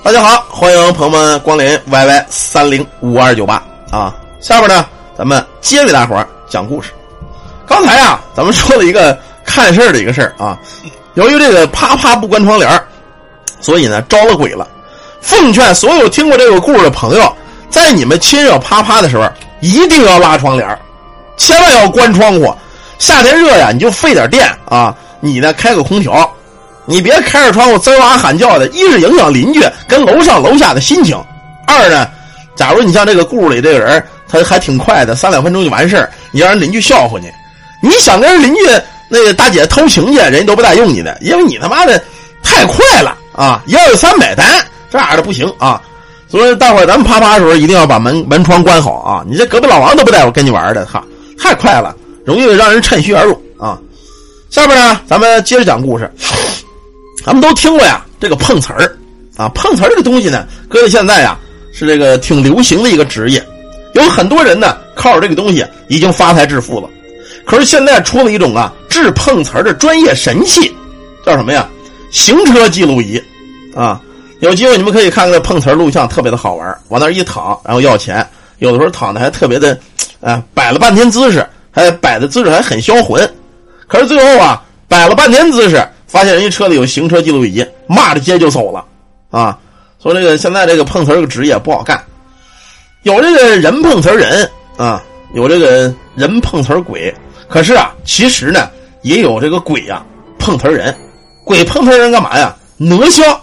大家好，欢迎朋友们光临 YY 三零五二九八啊！下边呢，咱们接着给大伙儿讲故事。刚才啊，咱们说了一个看事儿的一个事儿啊，由于这个啪啪不关窗帘所以呢招了鬼了。奉劝所有听过这个故事的朋友，在你们亲热啪啪的时候，一定要拉窗帘千万要关窗户。夏天热呀，你就费点电啊，你呢开个空调。你别开着窗户滋哇喊叫的，一是影响邻居跟楼上楼下的心情，二呢，假如你像这个故事里这个人，他还挺快的，三两分钟就完事儿，你让人邻居笑话你，你想跟邻居那个大姐偷情去，人家都不带用你的，因为你他妈的太快了啊！一二三买单，这样的不行啊！所以待会儿咱们啪啪的时候一定要把门门窗关好啊！你这隔壁老王都不带我跟你玩的，哈，太快了，容易让人趁虚而入啊！下边呢，咱们接着讲故事。咱们都听过呀，这个碰瓷儿，啊，碰瓷儿这个东西呢，搁在现在呀，是这个挺流行的一个职业，有很多人呢靠着这个东西已经发财致富了。可是现在出了一种啊治碰瓷儿的专业神器，叫什么呀？行车记录仪，啊，有机会你们可以看看碰瓷儿录像，特别的好玩往那儿一躺，然后要钱，有的时候躺的还特别的，啊，摆了半天姿势，还摆的姿势还很销魂，可是最后啊，摆了半天姿势。发现人家车里有行车记录仪，骂着街就走了，啊！说这个现在这个碰瓷这个职业不好干，有这个人碰瓷人啊，有这个人碰瓷鬼，可是啊，其实呢也有这个鬼呀碰瓷人，鬼碰瓷人干嘛呀？讹香，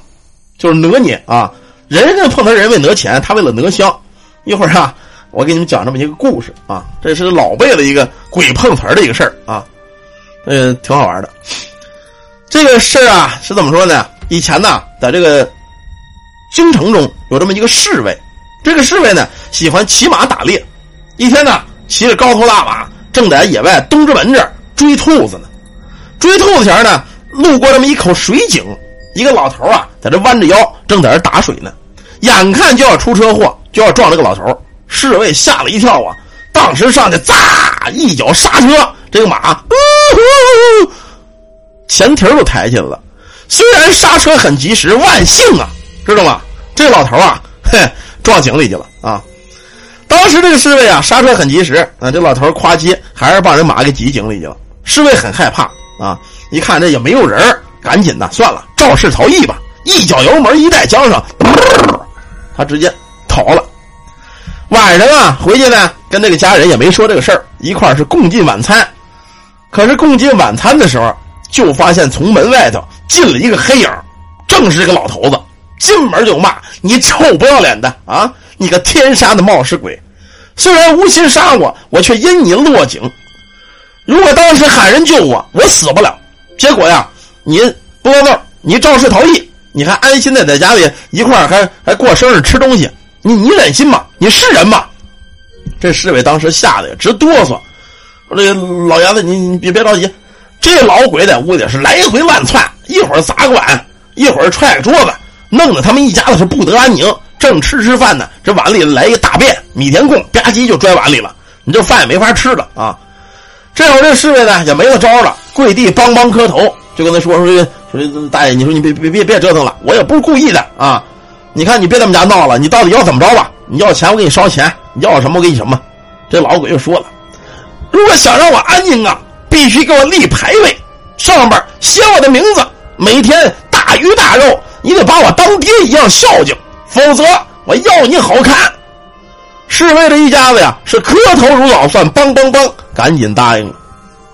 就是讹你啊！人家碰瓷人为讹钱，他为了讹香。一会儿啊，我给你们讲这么一个故事啊，这是老辈的一个鬼碰瓷的一个事儿啊，嗯，挺好玩的。这个事儿啊是怎么说呢？以前呢，在这个京城中有这么一个侍卫，这个侍卫呢喜欢骑马打猎。一天呢，骑着高头大马，正在野外东直门这儿追兔子呢。追兔子前呢，路过这么一口水井，一个老头啊在这弯着腰，正在这打水呢。眼看就要出车祸，就要撞这个老头，侍卫吓了一跳啊，当时上去，咋一脚刹车，这个马呜呼。前蹄儿都抬起来了，虽然刹车很及时，万幸啊，知道吗？这老头啊，嘿，撞井里去了啊！当时这个侍卫啊，刹车很及时啊，这老头夸叽，还是把人马给挤井里去了。侍卫很害怕啊，一看这也没有人，赶紧的，算了，肇事逃逸吧！一脚油门一带缰绳，他直接逃了。晚上啊，回去呢，跟这个家人也没说这个事儿，一块儿是共进晚餐。可是共进晚餐的时候。就发现从门外头进了一个黑影，正是这个老头子。进门就骂：“你臭不要脸的啊！你个天杀的冒失鬼！虽然无心杀我，我却因你落井。如果当时喊人救我，我死不了。结果呀，你不知道，你肇事逃逸，你还安心的在家里一块还还过生日吃东西，你你忍心吗？你是人吗？”这侍卫当时吓得直哆嗦，说：“这老爷子，你你别别着急。”这老鬼在屋里是来回乱窜，一会儿砸个碗，一会儿踹个桌子，弄得他们一家子是不得安宁。正吃吃饭呢，这碗里来一个大便，米田共吧唧就拽碗里了，你这饭也没法吃了啊！这会儿这侍卫呢也没了招了，跪地梆梆磕头，就跟他说说说大爷，你说你别别别别折腾了，我也不是故意的啊！你看你别在我们家闹了，你到底要怎么着吧？你要钱我给你烧钱，你要什么我给你什么。这老鬼就说了，如果想让我安宁啊。必须给我立牌位，上边写我的名字，每天大鱼大肉，你得把我当爹一样孝敬，否则我要你好看。侍卫这一家子呀，是磕头如捣蒜，梆梆梆，赶紧答应了。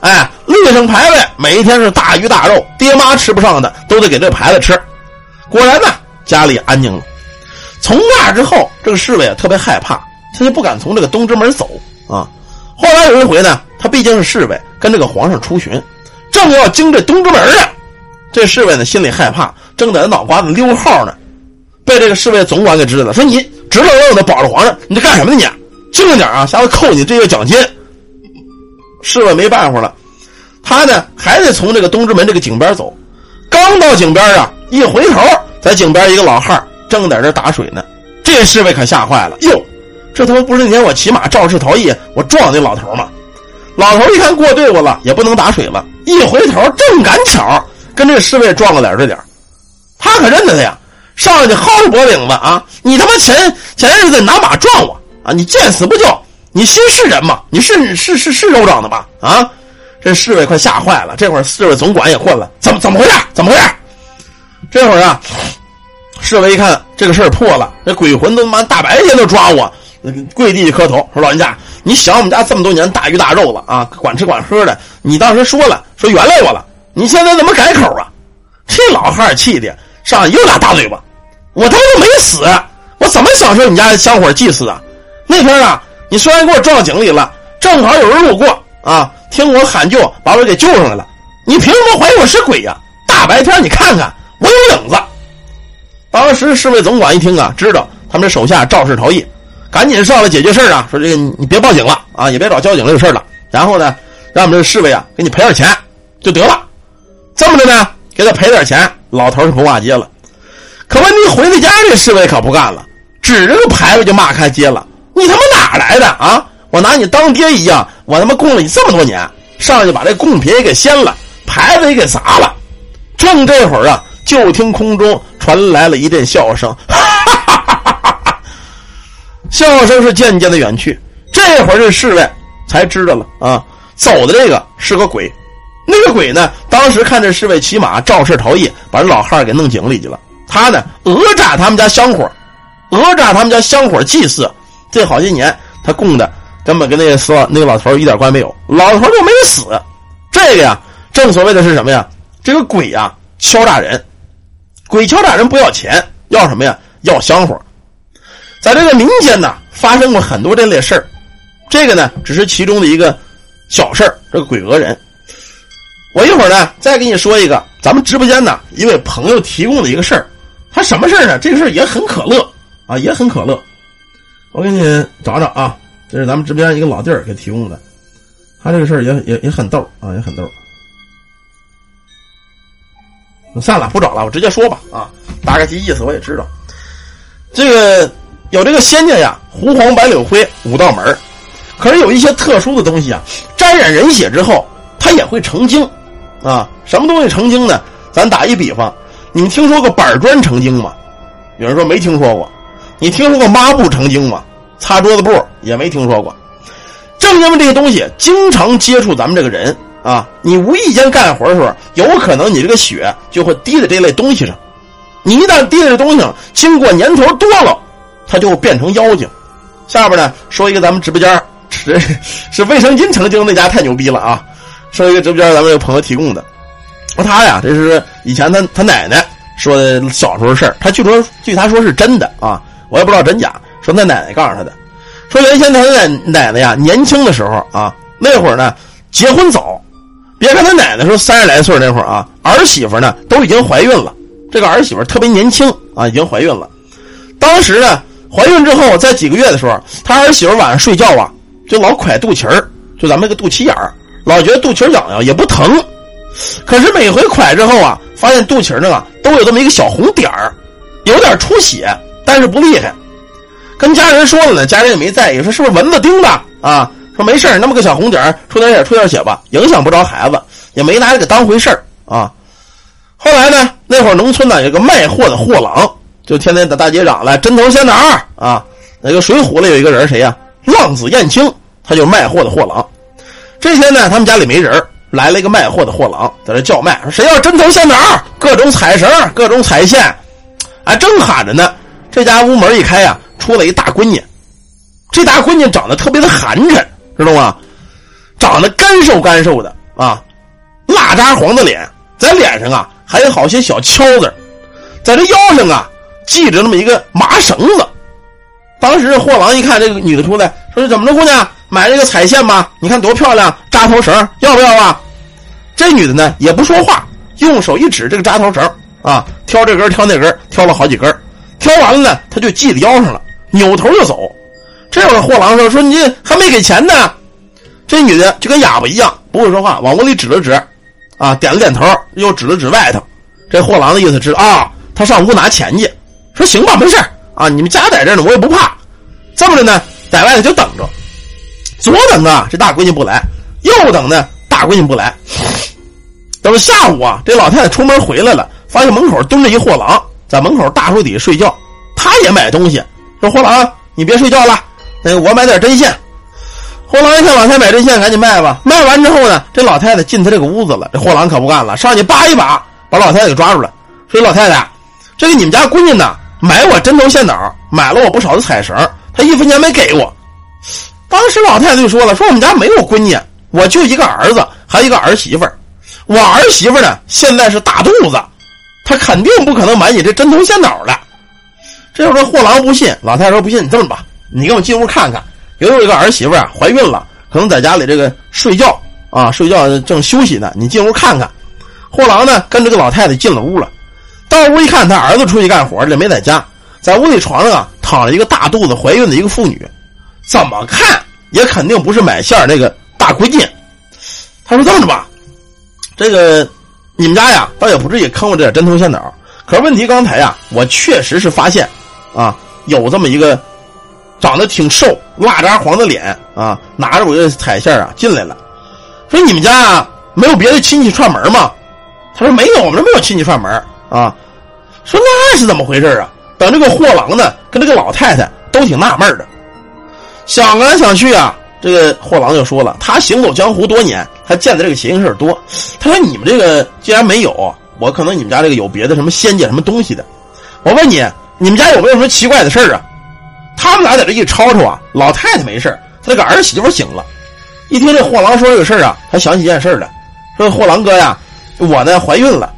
哎，立上牌位，每一天是大鱼大肉，爹妈吃不上的都得给这牌子吃。果然呢，家里安宁了。从那之后，这个侍卫啊特别害怕，他就不敢从这个东直门走啊。后来有一回呢。他毕竟是侍卫，跟这个皇上出巡，正要经这东直门呢。这侍卫呢心里害怕，正在脑瓜子溜号呢，被这个侍卫总管给知道了，说你直愣愣的保着皇上，你这干什么呢？你轻着点啊，下回扣你这月奖金。侍卫没办法了，他呢还得从这个东直门这个井边走。刚到井边啊，一回头，在井边一个老汉正在这打水呢。这侍卫可吓坏了，哟，这他妈不是那天我骑马肇事逃逸，我撞那老头吗？老头一看过队伍了，也不能打水了，一回头正赶巧跟这侍卫撞了脸对脸，他可认得他呀，上去薅着脖领子啊！你他妈前前日子拿马撞我啊！你见死不救！你心是人吗？你是是是是肉长的吧？啊！这侍卫快吓坏了，这会儿侍卫总管也混了，怎么怎么回事？怎么回事？这会儿啊，侍卫一看这个事儿破了，这鬼魂都他妈大白天都抓我，跪地磕头说：“老人家，你想我们家这么多年大鱼大肉了啊，管吃管喝的，你当时说了说原谅我了，你现在怎么改口啊？”这老汉气的上来又俩大嘴巴，我他妈都没死，我怎么享受你家的香火祭祀啊？那天啊，你虽然给我撞井里了，正好有人路过啊。听我喊救，把我给救上来了。你凭什么怀疑我是鬼呀？大白天你看看，我有影子。当时侍卫总管一听啊，知道他们这手下肇事逃逸，赶紧上来解决事儿啊，说这个你别报警了啊，也别找交警这个事儿了。然后呢，让我们这侍卫啊给你赔点钱就得了。这么着呢，给他赔点钱，老头是不骂街了。可问题回到家，这侍卫可不干了，指着个牌子就骂开街了。你他妈哪来的啊？我拿你当爹一样，我他妈供了你这么多年，上去把这贡品也给掀了，牌子也给砸了。正这会儿啊，就听空中传来了一阵笑声，哈哈！笑声是渐渐的远去。这会儿这侍卫才知道了啊，走的这个是个鬼。那个鬼呢，当时看这侍卫骑马肇事逃逸，把这老汉给弄井里去了。他呢，讹诈他们家香火，讹诈他们家香火祭祀。这好些年他供的。根本跟那个死那个老头一点关系没有，老头就没死。这个呀，正所谓的是什么呀？这个鬼呀，敲诈人，鬼敲诈人不要钱，要什么呀？要香火。在这个民间呢，发生过很多这类事儿。这个呢，只是其中的一个小事儿。这个鬼讹人，我一会儿呢再给你说一个咱们直播间呢一位朋友提供的一个事儿。他什么事儿呢？这个事儿也很可乐啊，也很可乐。我给你找找啊。这是咱们直播间一个老弟儿给提供的，他这个事儿也也也很逗啊，也很逗。算了，不找了，我直接说吧啊，大概其意思我也知道。这个有这个仙家呀，狐黄白柳灰五道门可是有一些特殊的东西啊，沾染人血之后，它也会成精啊。什么东西成精呢？咱打一比方，你们听说过板砖成精吗？有人说没听说过。你听说过抹布成精吗？擦桌子布也没听说过，正因为这些东西经常接触咱们这个人啊，你无意间干活的时候，有可能你这个血就会滴在这类东西上。你一旦滴在这东西上，经过年头多了，他就变成妖精。下边呢，说一个咱们直播间是是卫生巾成精那家太牛逼了啊！说一个直播间咱们有朋友提供的，说他呀，这是以前他他奶奶说的小时候事儿，他据说据他说是真的啊，我也不知道真假。说他奶奶告诉他的，说原先他奶奶奶呀年轻的时候啊，那会儿呢结婚早，别看他奶奶说三十来岁那会儿啊，儿媳妇呢都已经怀孕了。这个儿媳妇特别年轻啊，已经怀孕了。当时呢怀孕之后，在几个月的时候，他儿媳妇晚上睡觉啊，就老蒯肚脐儿，就咱们这个肚脐眼儿，老觉得肚脐痒痒，也不疼。可是每回蒯之后啊，发现肚脐儿上啊都有这么一个小红点儿，有点出血，但是不厉害。跟家人说了呢，家人也没在意，说是不是蚊子叮的啊？说没事那么个小红点儿出点血，出点血吧，影响不着孩子，也没拿这个当回事啊。后来呢，那会儿农村呢有个卖货的货郎，就天天在大街上来针头线哪啊？那个水浒里有一个人谁呀？浪子燕青，他就卖货的货郎。这天呢，他们家里没人，来了一个卖货的货郎，在这叫卖，说谁要针头线哪各种彩绳，各种彩线，啊，正喊着呢。这家屋门一开呀。出来一大闺女，这大闺女长得特别的寒碜，知道吗？长得干瘦干瘦的啊，蜡渣黄的脸，在脸上啊还有好些小敲子，在这腰上啊系着那么一个麻绳子。当时货郎一看这个女的出来，说：“怎么着，姑娘，买这个彩线吧？你看多漂亮，扎头绳要不要啊？”这女的呢也不说话，用手一指这个扎头绳啊，挑这根挑那根，挑了好几根，挑完了呢，她就系在腰上了。扭头就走，这会儿货郎说：“说你还没给钱呢。”这女的就跟哑巴一样，不会说话，往屋里指了指，啊，点了点头，又指了指外头。这货郎的意思是啊，他上屋拿钱去。说行吧，没事啊，你们家在这呢，我也不怕。这么着呢，在外头就等着，左等啊，这大闺女不来；右等呢，大闺女不来。等下午啊，这老太太出门回来了，发现门口蹲着一货郎，在门口大树底下睡觉，他也买东西。说货郎，你别睡觉了，那个我买点针线。货郎一看老太太买针线，赶紧卖吧。卖完之后呢，这老太太进他这个屋子了，这货郎可不干了，上去扒一把，把老太太给抓住了。说老太太，这个你们家闺女呢，买我针头线脑，买了我不少的彩绳，她一分钱没给我。当时老太太就说了，说我们家没有闺女，我就一个儿子，还有一个儿媳妇我儿媳妇呢，现在是大肚子，她肯定不可能买你这针头线脑的。这时候货郎不信，老太太说不信，你这么吧，你跟我进屋看看。有一个儿媳妇啊，怀孕了，可能在家里这个睡觉啊，睡觉正休息呢。你进屋看看。货郎呢，跟这个老太太进了屋了。到屋一看，他儿子出去干活去了，没在家。在屋里床上啊，躺着一个大肚子怀孕的一个妇女，怎么看也肯定不是买线那个大闺女。他说这么着吧，这个你们家呀，倒也不至于坑我这点针头线脑。可是问题刚才呀，我确实是发现啊，有这么一个。长得挺瘦、蜡渣黄的脸啊，拿着我的彩线啊进来了，说：“你们家没有别的亲戚串门吗？”他说：“没有，我们这没有亲戚串门啊。”说：“那是怎么回事啊？”等这个货郎呢，跟这个老太太都挺纳闷的，想来想去啊，这个货郎就说了：“他行走江湖多年，他见的这个邪性事多。他说你们这个既然没有，我可能你们家这个有别的什么仙界什么东西的。我问你，你们家有没有什么奇怪的事啊？”他们俩在这一吵吵啊，老太太没事他这个儿媳妇醒了，一听这货郎说这个事啊，他想起一件事来，说货郎哥呀，我呢怀孕了，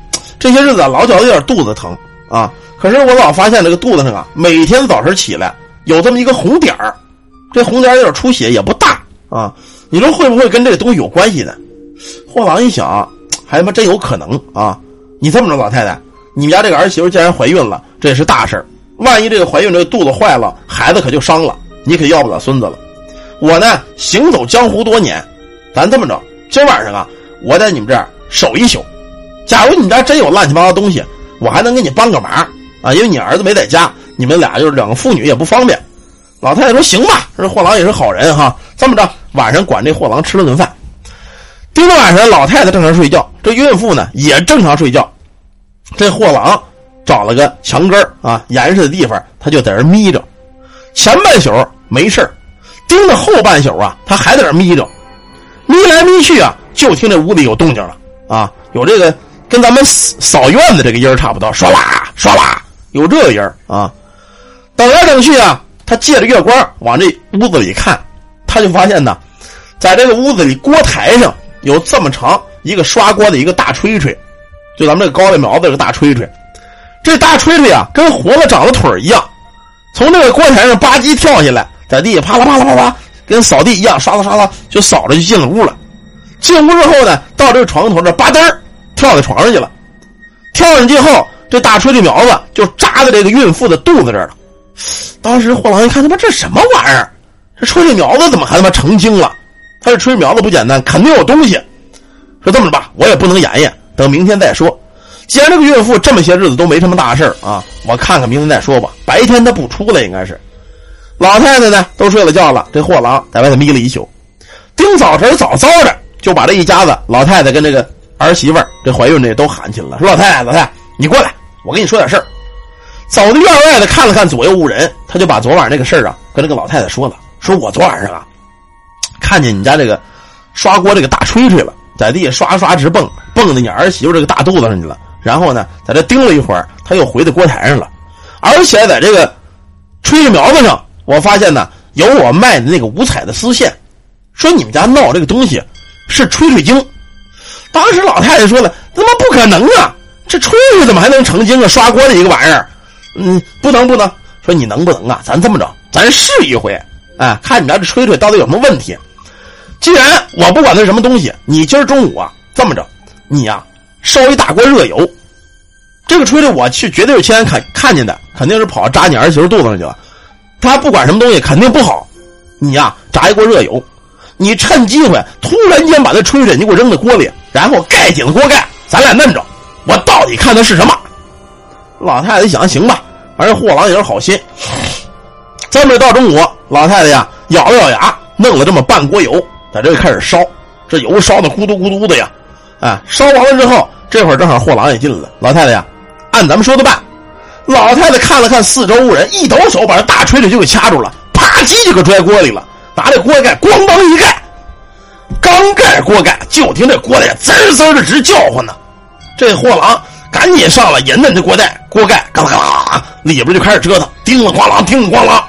这些日子老觉得有点肚子疼啊，可是我老发现这个肚子上啊，每天早晨起来有这么一个红点儿，这红点有点出血，也不大啊，你说会不会跟这个东西有关系呢？货郎一想，还他妈真有可能啊！你这么着，老太太，你们家这个儿媳妇既然怀孕了，这也是大事儿。万一这个怀孕这个肚子坏了，孩子可就伤了，你可要不了孙子了。我呢行走江湖多年，咱这么着，今晚上啊，我在你们这儿守一宿。假如你家真有乱七八糟东西，我还能给你帮个忙啊，因为你儿子没在家，你们俩就是两个妇女也不方便。老太太说行吧，这货郎也是好人哈。这么着，晚上管这货郎吃了顿饭。盯着晚上，老太太正常睡觉，这孕妇呢也正常睡觉，这货郎。找了个墙根啊，严实的地方，他就在这眯着。前半宿没事盯着后半宿啊，他还在这眯着，眯来眯去啊，就听这屋里有动静了啊，有这个跟咱们扫院子这个音儿差不多，唰啦唰啦，有这个音儿啊。等来等去啊，他借着月光往这屋子里看，他就发现呢，在这个屋子里锅台上有这么长一个刷锅的一个大锤锤，就咱们这个高粱苗子这个大锤锤。这大锤锤啊，跟活了长了腿一样，从这个锅台上吧唧跳下来，在地下啪啦啪啦啪啦，跟扫地一样，刷啦刷啦就扫着就进了屋了。进屋之后呢，到这个床头这吧嗒跳在床上去了。跳上去后，这大锤锤苗子就扎在这个孕妇的肚子这儿了。当时货郎一看，他妈这什么玩意儿？这锤锤苗子怎么还他妈成精了？他这锤苗子不简单，肯定有东西。说这么着吧，我也不能演演，等明天再说。既然这个孕妇这么些日子都没什么大事啊，我看看明天再说吧。白天她不出来，应该是。老太太呢都睡了觉了，这货郎在外头眯了一宿。丁早晨早早的就把这一家子老太太跟这个儿媳妇这怀孕这都喊起来了，说：“老太太，老太太，你过来，我跟你说点事儿。”走到院外的看了看左右无人，他就把昨晚那个事儿啊跟这个老太太说了：“说我昨晚上啊看见你家这个刷锅这个大吹吹了，在地下刷刷直蹦，蹦到你儿媳妇这个大肚子上去了。”然后呢，在这盯了一会儿，他又回到锅台上了，而且在这个炊事苗子上，我发现呢有我卖的那个五彩的丝线，说你们家闹这个东西是吹吹精。当时老太太说了：“他妈不可能啊，这吹吹怎么还能成精啊？刷锅的一个玩意儿，嗯，不能不能。说你能不能啊？咱这么着，咱试一回，哎，看你家这吹吹到底有什么问题。既然我不管它是什么东西，你今儿中午啊这么着，你呀。”烧一大锅热油，这个锤子我去绝对是亲眼看看见的，肯定是跑扎你儿媳妇肚子上去了。他不管什么东西，肯定不好。你呀，炸一锅热油，你趁机会突然间把那锤子你给我扔在锅里，然后盖紧了锅盖，咱俩嫩着，我到底看的是什么？老太太想，行吧，反正货郎也是好心。这么到中午，老太太呀咬了咬牙，弄了这么半锅油，在这开始烧，这油烧的咕嘟咕嘟的呀。啊，烧完了之后，这会儿正好货郎也进了。老太太呀，按咱们说的办，老太太看了看四周无人，一抖手把这大锤子就给掐住了，啪叽就给拽锅里了，拿这锅盖咣当一盖，刚盖锅盖，就听这锅盖滋滋的直叫唤呢。这货郎赶紧上来引摁这锅盖，锅盖嘎啦嘎啦，里边就开始折腾，叮了咣啷，叮了咣啷，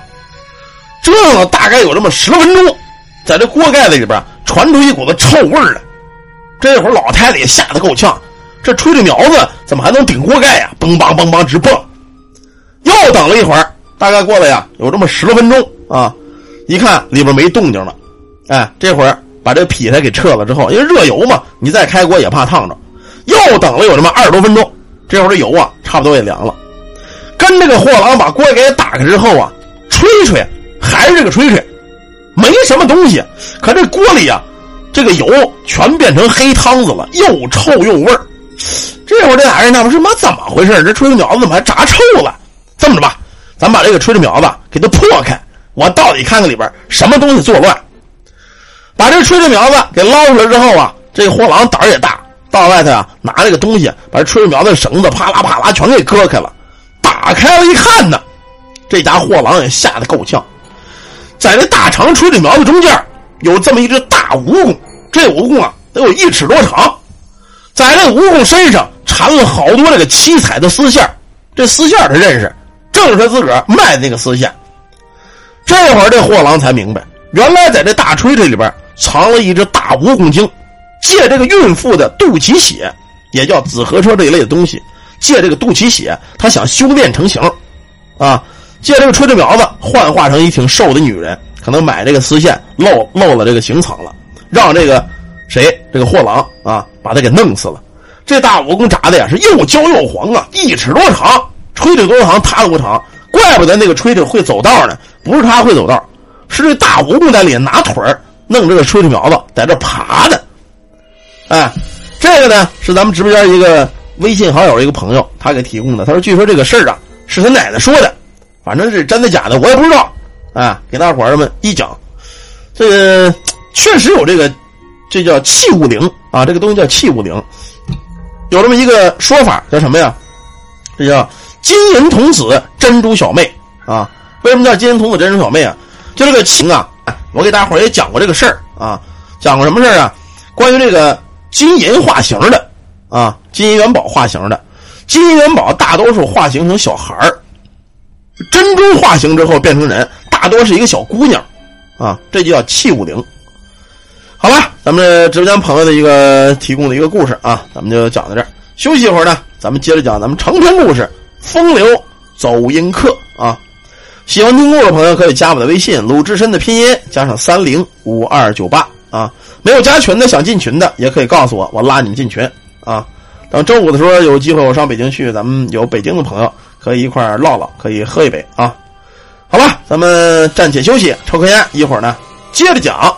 折腾了大概有这么十分钟，在这锅盖子里边传出一股子臭味来。这会儿老太太也吓得够呛，这吹着苗子怎么还能顶锅盖呀？嘣梆嘣梆直蹦。又等了一会儿，大概过了呀有这么十多分钟啊，一看里边没动静了，哎，这会儿把这劈柴给撤了之后，因为热油嘛，你再开锅也怕烫着。又等了有这么二十多分钟，这会儿这油啊差不多也凉了。跟这个货郎把锅给打开之后啊，吹吹还是这个吹吹，没什么东西。可这锅里啊，这个油全变成黑汤子了，又臭又味儿。这会儿这俩人纳闷：妈怎么回事？这吹吹苗子怎么还炸臭了？这么着吧，咱把这个吹吹苗子给它破开，我到底看看里边什么东西作乱。把这吹吹苗子给捞出来之后啊，这货郎胆儿也大。到外头啊，拿这个东西把这吹吹苗的绳子啪啦啪啦全给割开了，打开了一看呢，这家货郎也吓得够呛，在这大长吹吹苗子中间有这么一只大蜈蚣，这蜈蚣啊得有一尺多长，在这蜈蚣身上缠了好多这个七彩的丝线，这丝线他认识，正是他自个儿卖的那个丝线。这会儿这货郎才明白，原来在这大吹吹里边藏了一只大蜈蚣精。借这个孕妇的肚脐血，也叫紫河车这一类的东西，借这个肚脐血，他想修炼成形，啊，借这个吹吹苗子幻化成一挺瘦的女人，可能买这个丝线漏漏了这个行藏了，让这个谁这个货郎啊把他给弄死了。这大蜈蚣炸的呀是又焦又黄啊，一尺多长，吹吹多长，他多长，怪不得那个吹吹会走道呢，不是他会走道，是这大蜈蚣在里拿腿弄这个吹吹苗子在这爬的。哎，这个呢是咱们直播间一个微信好友一个朋友他给提供的。他说：“据说这个事儿啊是他奶奶说的，反正是真的假的我也不知道。”啊，给大伙儿们一讲，这个确实有这个，这叫器物灵啊，这个东西叫器物灵，有这么一个说法叫什么呀？这叫金银童子珍珠小妹啊。为什么叫金银童子珍珠小妹啊？就这个情啊，我给大伙儿也讲过这个事儿啊，讲过什么事儿啊？关于这个。金银化形的啊，金银元宝化形的，金银元宝大多数化形成小孩儿，珍珠化形之后变成人，大多是一个小姑娘，啊，这就叫器物灵。好了，咱们直播间朋友的一个提供的一个故事啊，咱们就讲到这儿，休息一会儿呢，咱们接着讲咱们长篇故事《风流走音客》啊。喜欢听故事的朋友可以加我的微信，鲁智深的拼音加上三零五二九八啊。没有加群的，想进群的也可以告诉我，我拉你们进群啊。等周五的时候有机会，我上北京去，咱们有北京的朋友可以一块唠唠，可以喝一杯啊。好了，咱们暂且休息，抽根烟，一会儿呢接着讲。